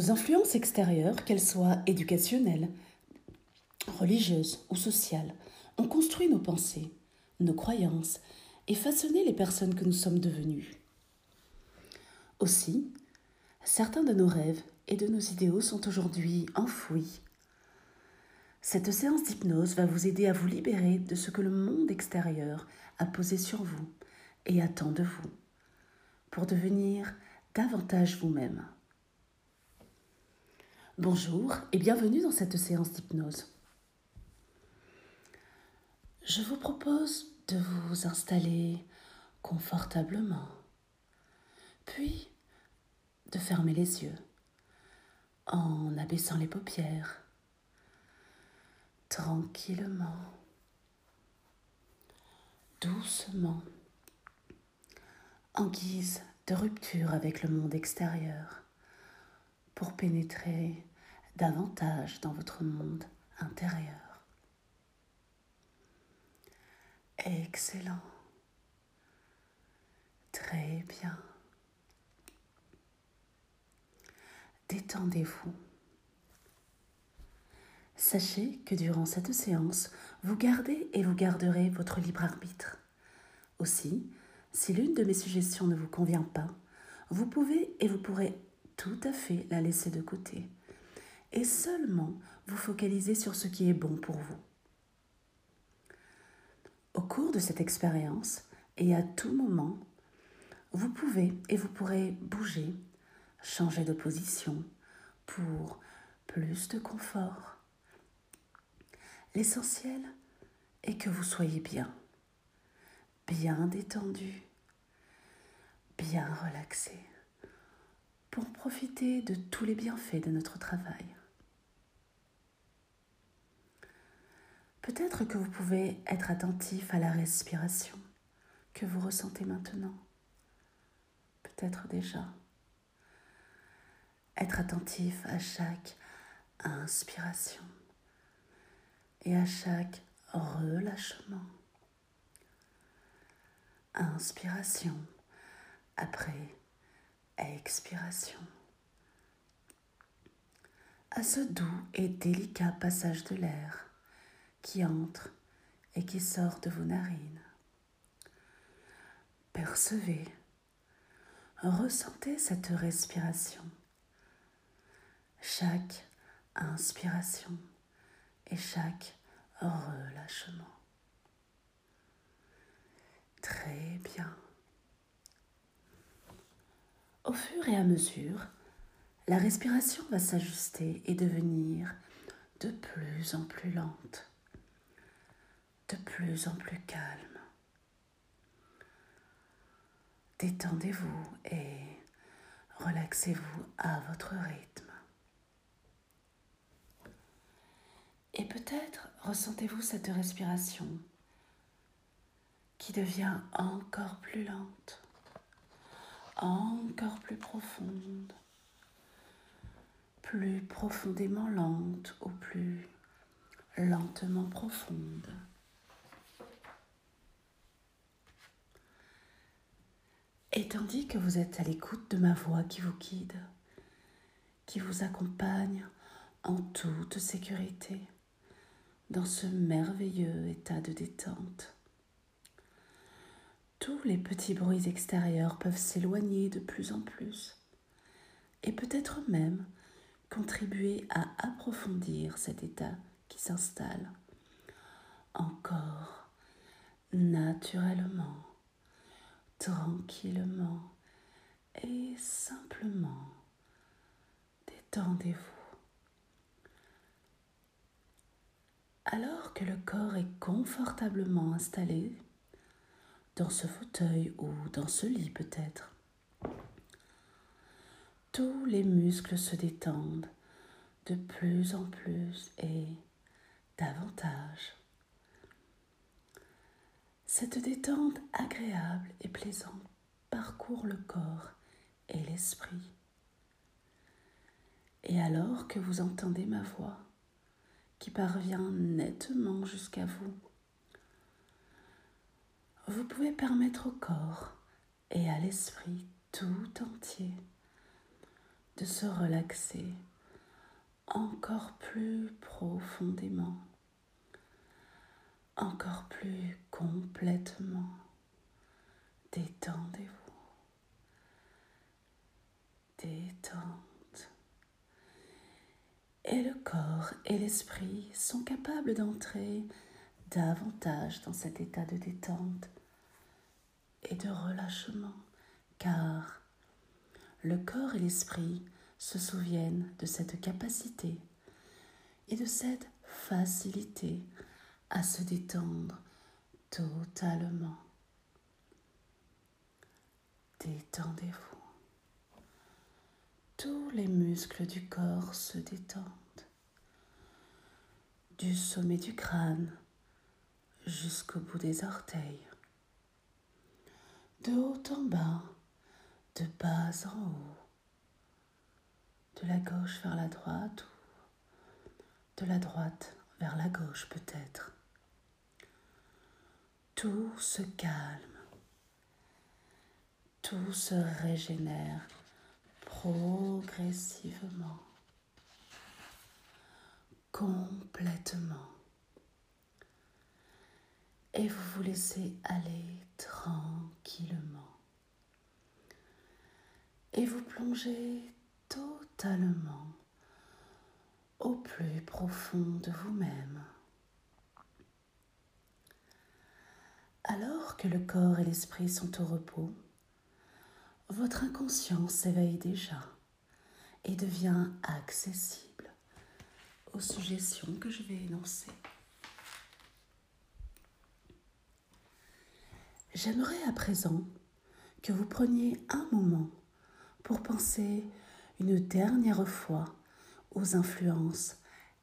Nos influences extérieures, qu'elles soient éducationnelles, religieuses ou sociales, ont construit nos pensées, nos croyances et façonné les personnes que nous sommes devenues. Aussi, certains de nos rêves et de nos idéaux sont aujourd'hui enfouis. Cette séance d'hypnose va vous aider à vous libérer de ce que le monde extérieur a posé sur vous et attend de vous, pour devenir davantage vous-même. Bonjour et bienvenue dans cette séance d'hypnose. Je vous propose de vous installer confortablement, puis de fermer les yeux en abaissant les paupières tranquillement, doucement, en guise de rupture avec le monde extérieur pour pénétrer davantage dans votre monde intérieur. Excellent. Très bien. Détendez-vous. Sachez que durant cette séance, vous gardez et vous garderez votre libre arbitre. Aussi, si l'une de mes suggestions ne vous convient pas, vous pouvez et vous pourrez tout à fait la laisser de côté et seulement vous focaliser sur ce qui est bon pour vous. Au cours de cette expérience et à tout moment, vous pouvez et vous pourrez bouger, changer de position pour plus de confort. L'essentiel est que vous soyez bien, bien détendu, bien relaxé pour profiter de tous les bienfaits de notre travail. Peut-être que vous pouvez être attentif à la respiration que vous ressentez maintenant. Peut-être déjà. Être attentif à chaque inspiration et à chaque relâchement. Inspiration après expiration. À ce doux et délicat passage de l'air qui entre et qui sort de vos narines. Percevez, ressentez cette respiration. Chaque inspiration et chaque relâchement. Très bien. Au fur et à mesure, la respiration va s'ajuster et devenir de plus en plus lente, de plus en plus calme. Détendez-vous et relaxez-vous à votre rythme. Et peut-être ressentez-vous cette respiration qui devient encore plus lente encore plus profonde, plus profondément lente ou plus lentement profonde. Et tandis que vous êtes à l'écoute de ma voix qui vous guide, qui vous accompagne en toute sécurité dans ce merveilleux état de détente, tous les petits bruits extérieurs peuvent s'éloigner de plus en plus et peut-être même contribuer à approfondir cet état qui s'installe encore naturellement, tranquillement et simplement. Détendez-vous. Alors que le corps est confortablement installé, dans ce fauteuil ou dans ce lit peut-être. Tous les muscles se détendent de plus en plus et davantage. Cette détente agréable et plaisante parcourt le corps et l'esprit. Et alors que vous entendez ma voix qui parvient nettement jusqu'à vous, vous pouvez permettre au corps et à l'esprit tout entier de se relaxer encore plus profondément, encore plus complètement. Détendez-vous. Détente. Et le corps et l'esprit sont capables d'entrer davantage dans cet état de détente et de relâchement, car le corps et l'esprit se souviennent de cette capacité et de cette facilité à se détendre totalement. Détendez-vous. Tous les muscles du corps se détendent, du sommet du crâne jusqu'au bout des orteils, de haut en bas, de bas en haut, de la gauche vers la droite ou de la droite vers la gauche peut-être. Tout se calme, tout se régénère progressivement, complètement. Et vous vous laissez aller tranquillement. Et vous plongez totalement au plus profond de vous-même. Alors le corps et l'esprit sont au repos, votre inconscient s'éveille déjà et devient accessible aux suggestions que je vais énoncer. J'aimerais à présent que vous preniez un moment pour penser une dernière fois aux influences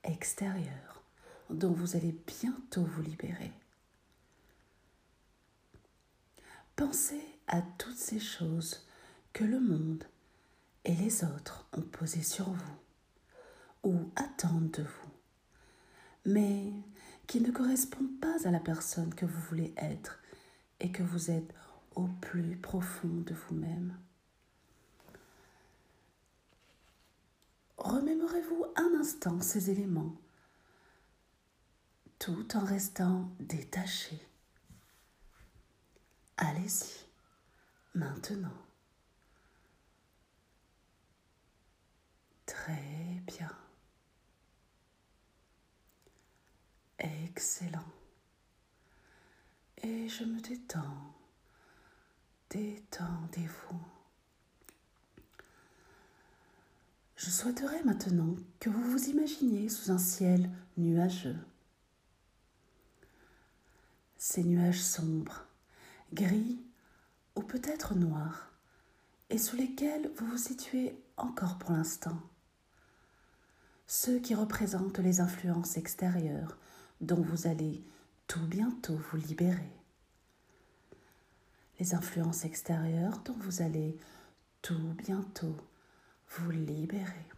extérieures dont vous allez bientôt vous libérer. Pensez à toutes ces choses que le monde et les autres ont posées sur vous ou attendent de vous, mais qui ne correspondent pas à la personne que vous voulez être et que vous êtes au plus profond de vous-même. Remémorez-vous un instant ces éléments, tout en restant détaché. Allez-y, maintenant. Très bien. Excellent. Et je me détends. Détendez-vous. Je souhaiterais maintenant que vous vous imaginiez sous un ciel nuageux. Ces nuages sombres, gris ou peut-être noirs, et sous lesquels vous vous situez encore pour l'instant. Ceux qui représentent les influences extérieures dont vous allez tout bientôt vous libérer. Les influences extérieures dont vous allez tout bientôt vous libérer.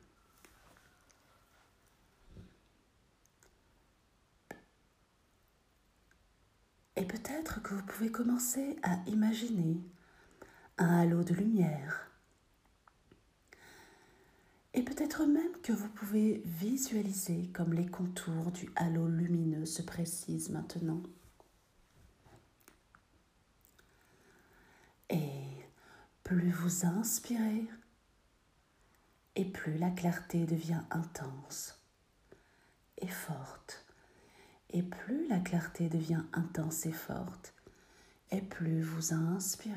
Et peut-être que vous pouvez commencer à imaginer un halo de lumière. Et peut-être même que vous pouvez visualiser comme les contours du halo lumineux se précisent maintenant. Et plus vous inspirez, et plus la clarté devient intense et forte. Et plus la clarté devient intense et forte, et plus vous inspirez.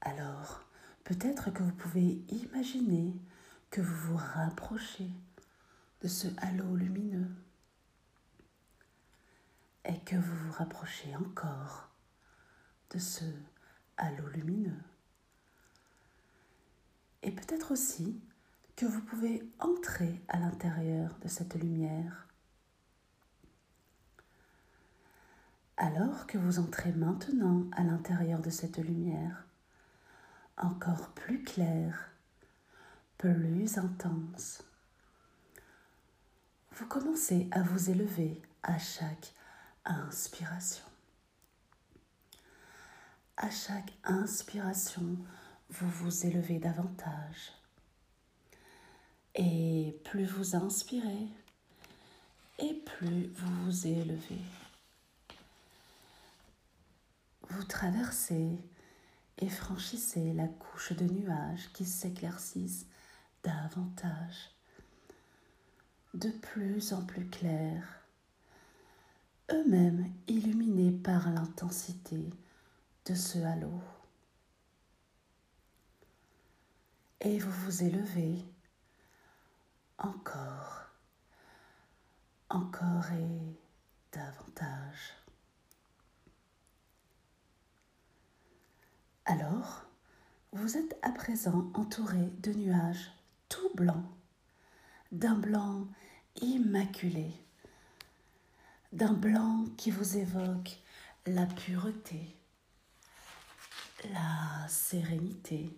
Alors, peut-être que vous pouvez imaginer que vous vous rapprochez de ce halo lumineux et que vous vous rapprochez encore de ce halo lumineux. Et peut-être aussi que vous pouvez entrer à l'intérieur de cette lumière. Alors que vous entrez maintenant à l'intérieur de cette lumière, encore plus claire, plus intense, vous commencez à vous élever à chaque inspiration. À chaque inspiration, vous vous élevez davantage. Et plus vous inspirez, et plus vous vous élevez. Vous traversez et franchissez la couche de nuages qui s'éclaircissent davantage, de plus en plus clairs, eux-mêmes illuminés par l'intensité de ce halo. Et vous vous élevez encore, encore et davantage. Alors, vous êtes à présent entouré de nuages tout blancs, d'un blanc immaculé, d'un blanc qui vous évoque la pureté, la sérénité.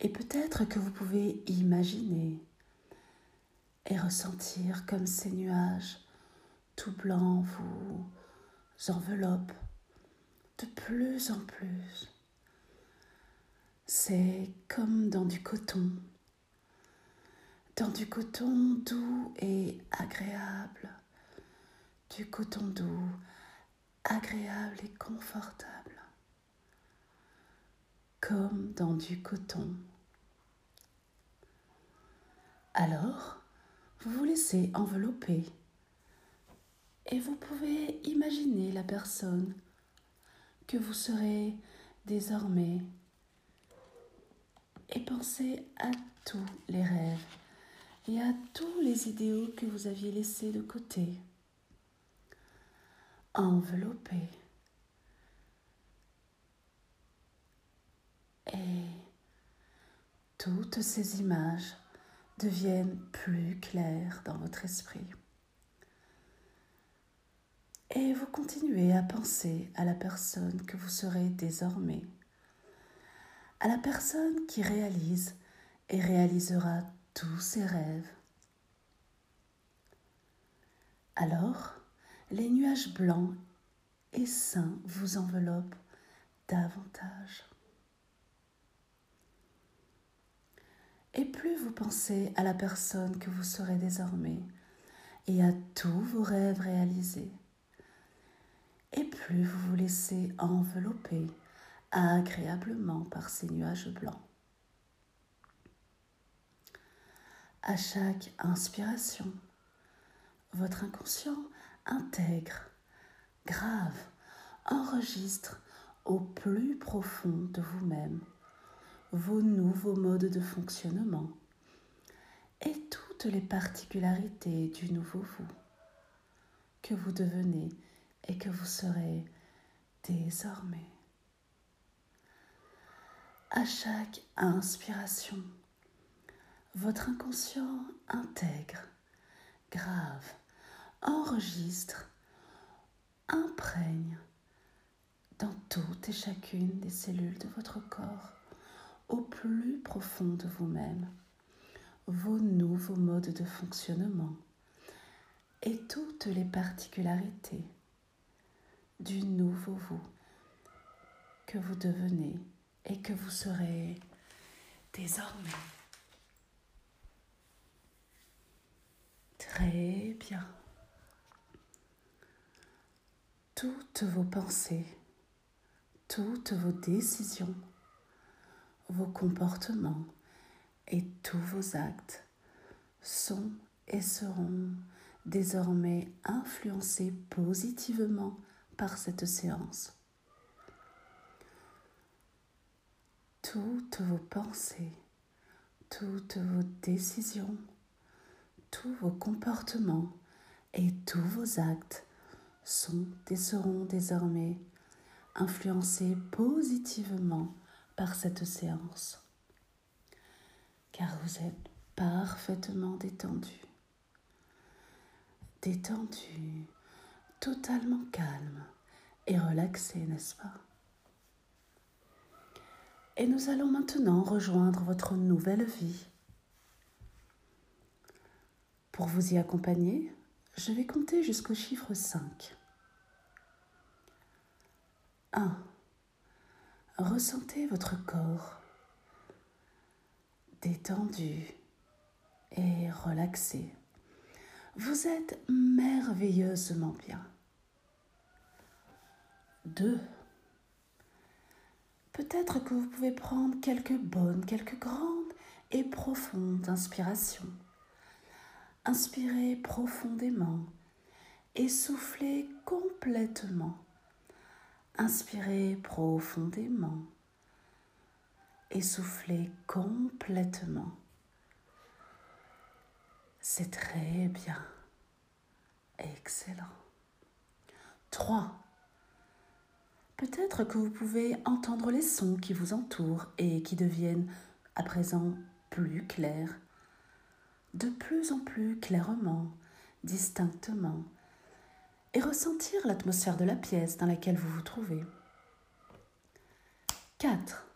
Et peut-être que vous pouvez imaginer et ressentir comme ces nuages tout blancs vous enveloppent de plus en plus. C'est comme dans du coton, dans du coton doux et agréable, du coton doux, agréable et confortable, comme dans du coton. Alors, vous vous laissez envelopper et vous pouvez imaginer la personne que vous serez désormais et pensez à tous les rêves et à tous les idéaux que vous aviez laissés de côté. Enveloppés. Et toutes ces images deviennent plus claires dans votre esprit. Et vous continuez à penser à la personne que vous serez désormais, à la personne qui réalise et réalisera tous ses rêves. Alors, les nuages blancs et sains vous enveloppent davantage. Et plus vous pensez à la personne que vous serez désormais et à tous vos rêves réalisés, et plus vous vous laissez envelopper agréablement par ces nuages blancs. À chaque inspiration, votre inconscient intègre, grave, enregistre au plus profond de vous-même vos nouveaux modes de fonctionnement et toutes les particularités du nouveau vous que vous devenez et que vous serez désormais. À chaque inspiration, votre inconscient intègre, grave, enregistre, imprègne dans toutes et chacune des cellules de votre corps, au plus profond de vous-même, vos nouveaux modes de fonctionnement et toutes les particularités du nouveau vous que vous devenez et que vous serez désormais. Très bien. Toutes vos pensées, toutes vos décisions, vos comportements et tous vos actes sont et seront désormais influencés positivement par cette séance. Toutes vos pensées, toutes vos décisions, tous vos comportements et tous vos actes sont et seront désormais influencés positivement par cette séance, car vous êtes parfaitement détendu, détendu totalement calme et relaxé, n'est-ce pas? Et nous allons maintenant rejoindre votre nouvelle vie. Pour vous y accompagner, je vais compter jusqu'au chiffre 5. 1. Ressentez votre corps détendu et relaxé. Vous êtes merveilleusement bien. 2. Peut-être que vous pouvez prendre quelques bonnes, quelques grandes et profondes inspirations. Inspirez profondément et soufflez complètement. Inspirez profondément et soufflez complètement. C'est très bien. Excellent. 3. Peut-être que vous pouvez entendre les sons qui vous entourent et qui deviennent à présent plus clairs, de plus en plus clairement, distinctement, et ressentir l'atmosphère de la pièce dans laquelle vous vous trouvez. 4.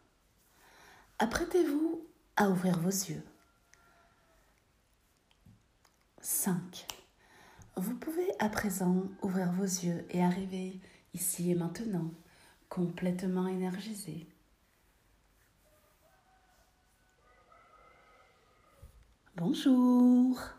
Apprêtez-vous à ouvrir vos yeux. 5. Vous pouvez à présent ouvrir vos yeux et arriver ici et maintenant complètement énergisé. Bonjour